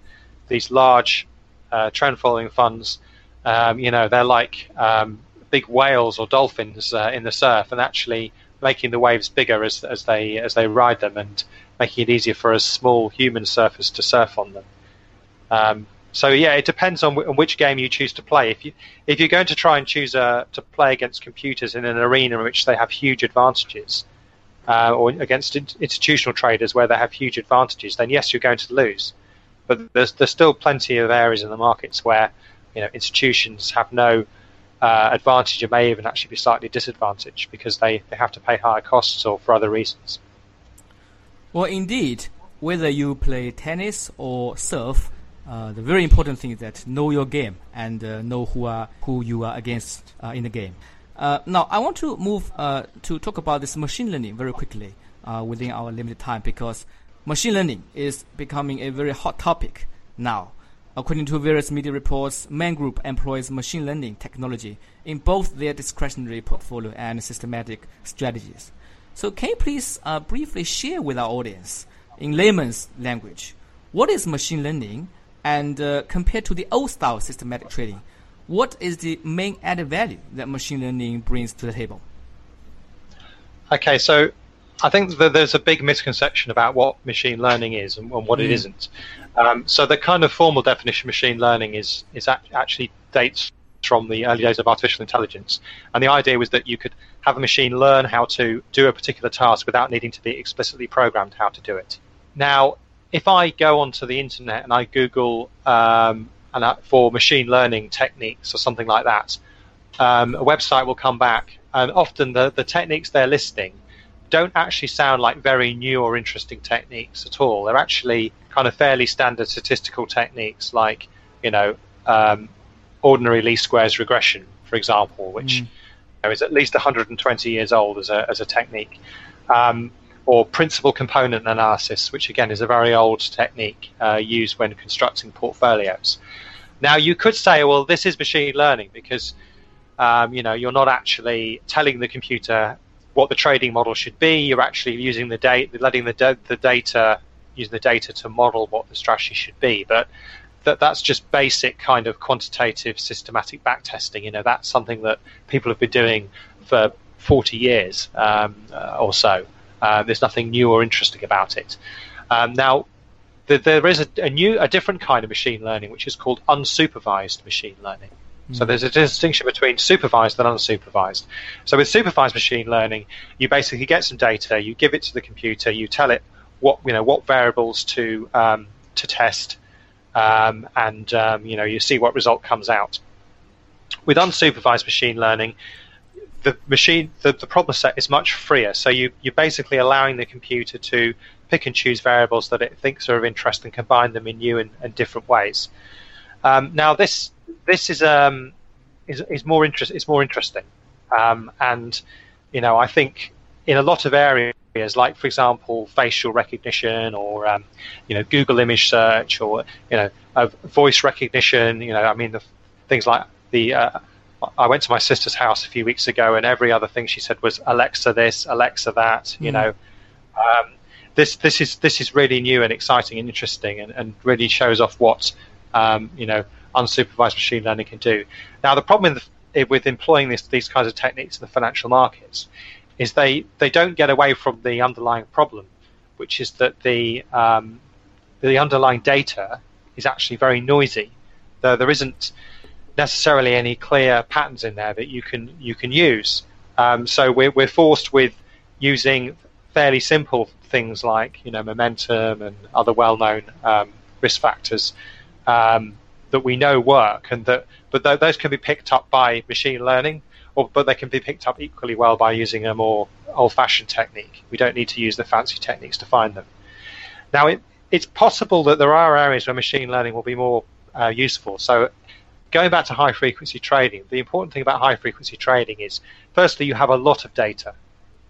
these large uh, trend following funds Um, you know, they're like um, big whales or dolphins uh, in the surf, and actually making the waves bigger as as they as they ride them, and making it easier for a small human surface to surf on them. Um, so yeah, it depends on, w- on, which game you choose to play. If you if you're going to try and choose a, to play against computers in an arena in which they have huge advantages, uh, or against in- institutional traders where they have huge advantages, then yes, you're going to lose. But there's there's still plenty of areas in the markets where you know institutions have no uh, advantage may even actually be slightly disadvantaged because they, they have to pay higher costs or for other reasons. Well, indeed, whether you play tennis or surf, uh, the very important thing is that know your game and uh, know who are who you are against uh, in the game. Uh, now, I want to move uh, to talk about this machine learning very quickly uh, within our limited time because machine learning is becoming a very hot topic now. According to various media reports, Man Group employs machine learning technology in both their discretionary portfolio and systematic strategies. So, can you please briefly share with our audience, in layman's language, what is machine learning and uh, compared to the old style systematic trading, what is the main added value that machine learning brings to the table? Okay, so I think that there's a big misconception about what machine learning is and, and what mm. it isn't. Um, so the kind of formal definition of machine learning is is actually dates from the early days of artificial intelligence, and the idea was that you could have a machine learn how to do a particular task without needing to be explicitly programmed how to do it. Now, if I go onto the internet and I Google um, and I, for machine learning techniques or something like that, um, a website will come back, and often the, the techniques they're listing don't actually sound like very new or interesting techniques at all. They're actually kind of fairly standard statistical techniques, like you know um, ordinary least squares regression, for example, which mm. you know, is at least 120 years old as a as a technique. Um, or principal component analysis, which again is a very old technique uh, used when constructing portfolios. Now, you could say, well, this is machine learning because um, you know you're not actually telling the computer what the trading model should be. You're actually using the data, letting the, da- the data, using the data to model what the strategy should be. But that that's just basic kind of quantitative systematic backtesting. You know, that's something that people have been doing for 40 years um, uh, or so. Uh, there's nothing new or interesting about it. Um, now, the, there is a, a, new, a different kind of machine learning, which is called unsupervised machine learning. So hmm. there's a distinction between supervised and unsupervised. So with supervised machine learning, you basically get some data, you give it to the computer, you tell it what you know what variables to um, to test, um, and um, you know you see what result comes out. With unsupervised machine learning, the machine, the, the problem set is much freer. So you, you're basically allowing the computer to pick and choose variables that it thinks are of interest and combine them in new and, and different ways. Um, now this this is um is, is more interest it's more interesting, um, and you know I think in a lot of areas like for example facial recognition or um, you know Google image search or you know uh, voice recognition. You know I mean the things like the uh, I went to my sister's house a few weeks ago, and every other thing she said was Alexa this, Alexa that. You mm. know, um, this this is this is really new and exciting and interesting, and, and really shows off what um, you know unsupervised machine learning can do. Now, the problem with, with employing this, these kinds of techniques in the financial markets is they they don't get away from the underlying problem, which is that the um, the underlying data is actually very noisy. There, there isn't necessarily any clear patterns in there that you can you can use. Um, so we're we're forced with using fairly simple things like you know momentum and other well-known um, risk factors um, that we know work, and that but th- those can be picked up by machine learning, or but they can be picked up equally well by using a more old-fashioned technique. We don't need to use the fancy techniques to find them. Now it, it's possible that there are areas where machine learning will be more uh, useful. So going back to high frequency trading, the important thing about high frequency trading is, firstly, you have a lot of data.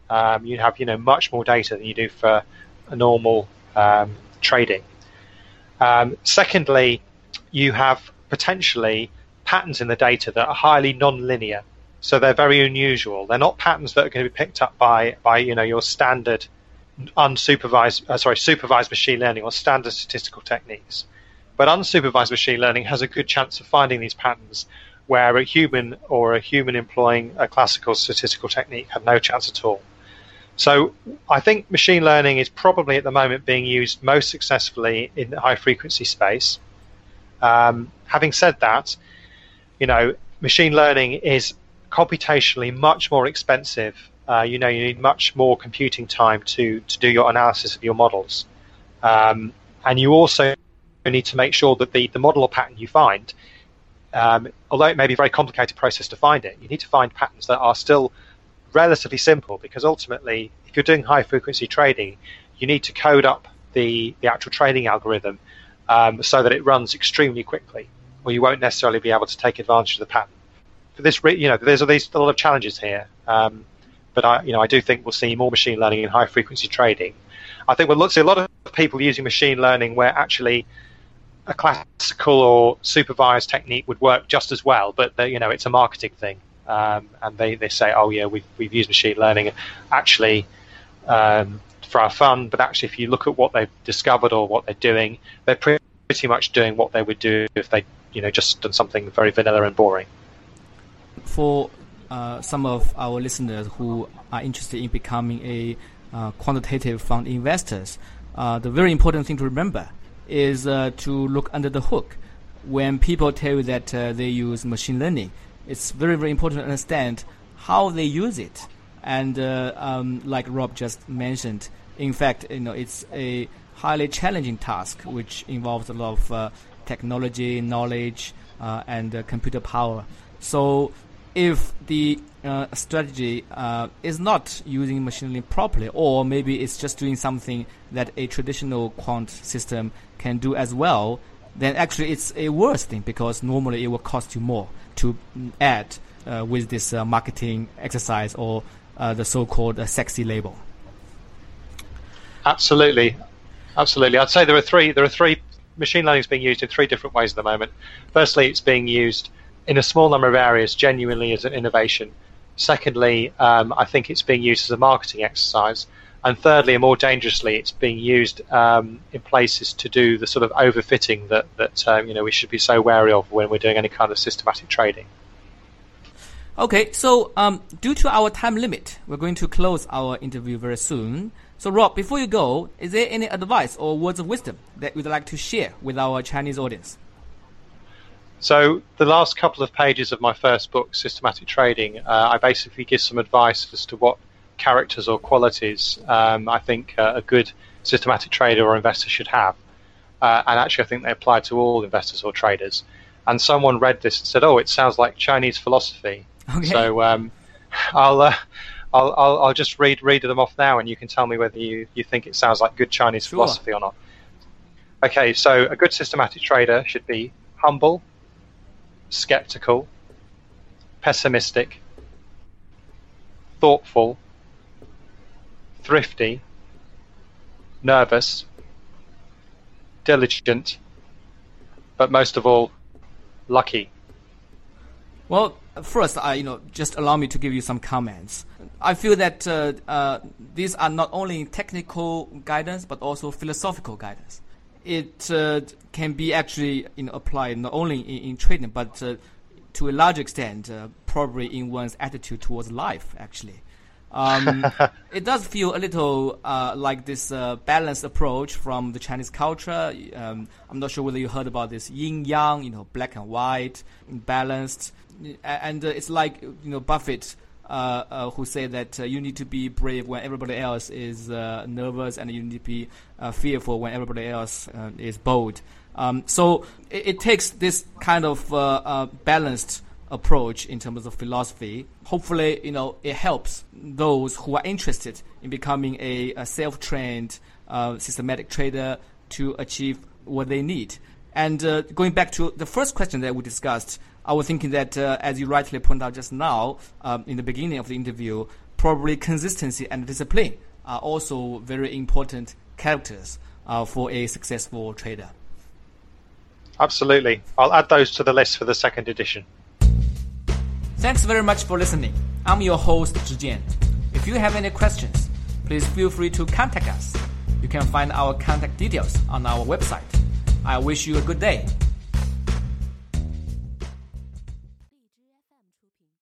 Um, you have you know much more data than you do for a normal um, trading. Um, secondly, you have potentially patterns in the data that are highly non-linear, so they're very unusual. They're not patterns that are going to be picked up by by you know your standard unsupervised, uh, sorry, supervised machine learning or standard statistical techniques. But unsupervised machine learning has a good chance of finding these patterns where a human or a human employing a classical statistical technique had no chance at all. So I think machine learning is probably at the moment being used most successfully in the high frequency space. Um, having said that, you know, machine learning is computationally much more expensive. Uh, you know, you need much more computing time to, to do your analysis of your models. Um, and you also need to make sure that the, the model or pattern you find, um, although it may be a very complicated process to find it, you need to find patterns that are still relatively simple because ultimately, if you're doing high frequency trading, you need to code up the, the actual trading algorithm um, so that it runs extremely quickly, or you won't necessarily be able to take advantage of the pattern. For this, you know, there's a, there's a lot of challenges here, um, but I, you know, I do think we'll see more machine learning in high frequency trading. I think we'll see a lot of people using machine learning where actually a classical or supervised technique would work just as well, but you know, it's a marketing thing um, and they, they say, oh yeah, we've we've used machine learning actually um, for our fun, but actually, if you look at what they've discovered or what they're doing, they're pretty much doing what they would do if they you know just done something very vanilla and boring. For uh, some of our listeners who are interested in becoming a uh, quantitative fund investors, uh, the very important thing to remember is uh, to look under the hook. When people tell you that uh, they use machine learning, it's very very important to understand how they use it. And uh, um, like Rob just mentioned, in fact, you know, it's a highly challenging task which involves a lot of uh, technology, knowledge, uh, and uh, computer power. So, if the uh, strategy uh, is not using machine learning properly, or maybe it's just doing something that a traditional quant system can do as well, then actually it's a worse thing because normally it will cost you more to add uh, with this uh, marketing exercise or uh, the so-called uh, sexy label. Absolutely, absolutely. I'd say there are three. There are three. Machine learning is being used in three different ways at the moment. Firstly, it's being used in a small number of areas genuinely as an innovation. Secondly, um, I think it's being used as a marketing exercise. And thirdly, and more dangerously, it's being used um, in places to do the sort of overfitting that that um, you know we should be so wary of when we're doing any kind of systematic trading. Okay, so um, due to our time limit, we're going to close our interview very soon. So, Rob, before you go, is there any advice or words of wisdom that you'd like to share with our Chinese audience? So, the last couple of pages of my first book, Systematic Trading, uh, I basically give some advice as to what characters or qualities um, I think uh, a good systematic trader or investor should have. Uh, and actually, I think they apply to all investors or traders. And someone read this and said, "Oh, it sounds like Chinese philosophy." Okay. So um, I'll, uh, I'll, I'll I'll just read read them off now, and you can tell me whether you, you think it sounds like good Chinese sure. philosophy or not. Okay, so a good systematic trader should be humble, skeptical, pessimistic, thoughtful, thrifty, nervous, diligent, but most of all, lucky. Well, first, I you know just allow me to give you some comments. I feel that uh, uh, these are not only technical guidance but also philosophical guidance. It uh, can be actually you know applied not only in, in trading but uh, to a large extent uh, probably in one's attitude towards life actually. Um, it does feel a little uh, like this uh, balanced approach from the Chinese culture. Um, I'm not sure whether you heard about this yin yang, you know, black and white, balanced, and uh, it's like you know Buffett. Uh, uh, who say that uh, you need to be brave when everybody else is nervous, and you need to be fearful when everybody else is bold. Um, so it, it, takes this kind of balanced approach in terms of philosophy. Hopefully, you know, it helps those who are interested in becoming a, a self-trained, uh, systematic trader to achieve what they need. And uh, going back to the first question that we discussed, I was thinking that, uh, as you rightly pointed out just now, um, in the beginning of the interview, probably consistency and discipline are also very important characters uh, for a successful trader. Absolutely. I'll add those to the list for the second edition. Thanks very much for listening. I'm your host, Zhijian. If you have any questions, please feel free to contact us. You can find our contact details on our website. I wish you a good day.